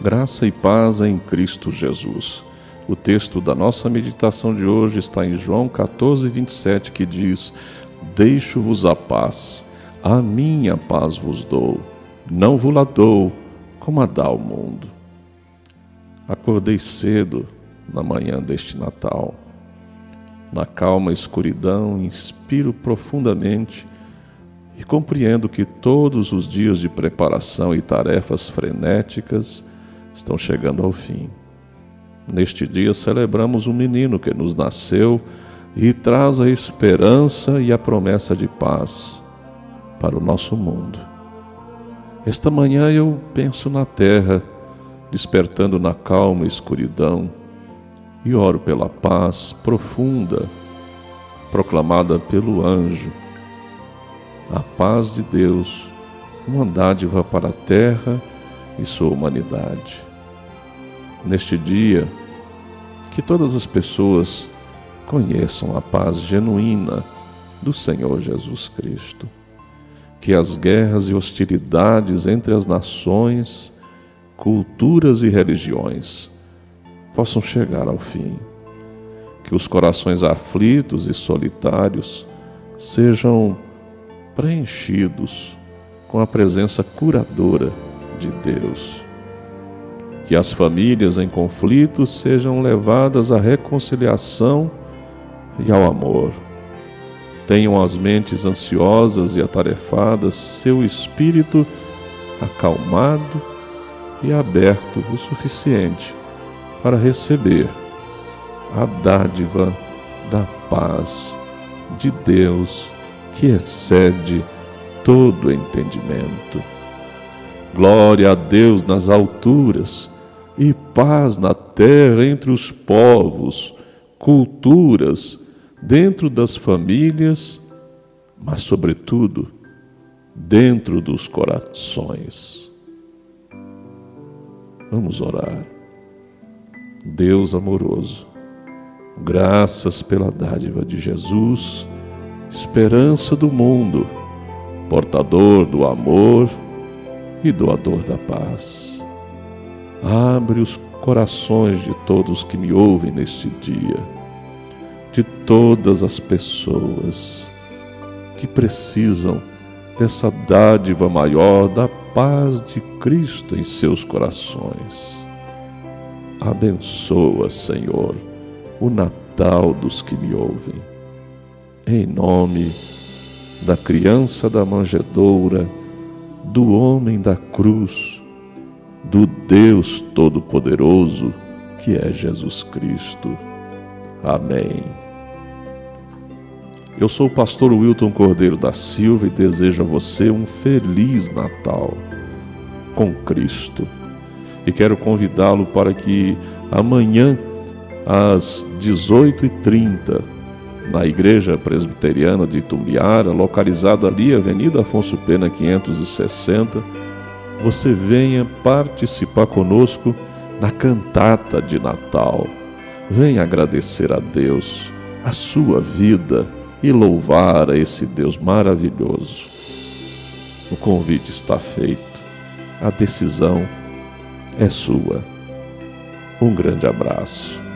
Graça e paz em Cristo Jesus. O texto da nossa meditação de hoje está em João 14, 27, que diz: Deixo-vos a paz, a minha paz vos dou, não vos la dou como a dá o mundo. Acordei cedo na manhã deste Natal. Na calma escuridão, inspiro profundamente e compreendo que todos os dias de preparação e tarefas frenéticas estão chegando ao fim. Neste dia celebramos um menino que nos nasceu e traz a esperança e a promessa de paz para o nosso mundo. Esta manhã eu penso na terra, despertando na calma escuridão, e oro pela paz profunda proclamada pelo anjo. A paz de Deus, uma dádiva para a terra e sua humanidade neste dia, que todas as pessoas conheçam a paz genuína do Senhor Jesus Cristo. Que as guerras e hostilidades entre as nações, culturas e religiões possam chegar ao fim. Que os corações aflitos e solitários sejam preenchidos com a presença curadora de Deus que as famílias em conflito sejam levadas à reconciliação e ao amor. Tenham as mentes ansiosas e atarefadas seu espírito acalmado e aberto o suficiente para receber a dádiva da paz de Deus que excede todo entendimento. Glória a Deus nas alturas e paz na terra entre os povos, culturas, dentro das famílias, mas, sobretudo, dentro dos corações. Vamos orar. Deus amoroso, graças pela dádiva de Jesus, esperança do mundo, portador do amor e doador da paz. Abre os corações de todos que me ouvem neste dia, de todas as pessoas que precisam dessa dádiva maior da paz de Cristo em seus corações. Abençoa, Senhor, o Natal dos que me ouvem. Em nome da criança da manjedoura, do homem da cruz, do Deus Todo-Poderoso, que é Jesus Cristo. Amém. Eu sou o pastor Wilton Cordeiro da Silva e desejo a você um feliz Natal com Cristo. E quero convidá-lo para que amanhã, às 18h30, na Igreja Presbiteriana de Tumbiara, localizada ali, Avenida Afonso Pena 560, você venha participar conosco na cantata de Natal. Venha agradecer a Deus a sua vida e louvar a esse Deus maravilhoso. O convite está feito, a decisão é sua. Um grande abraço.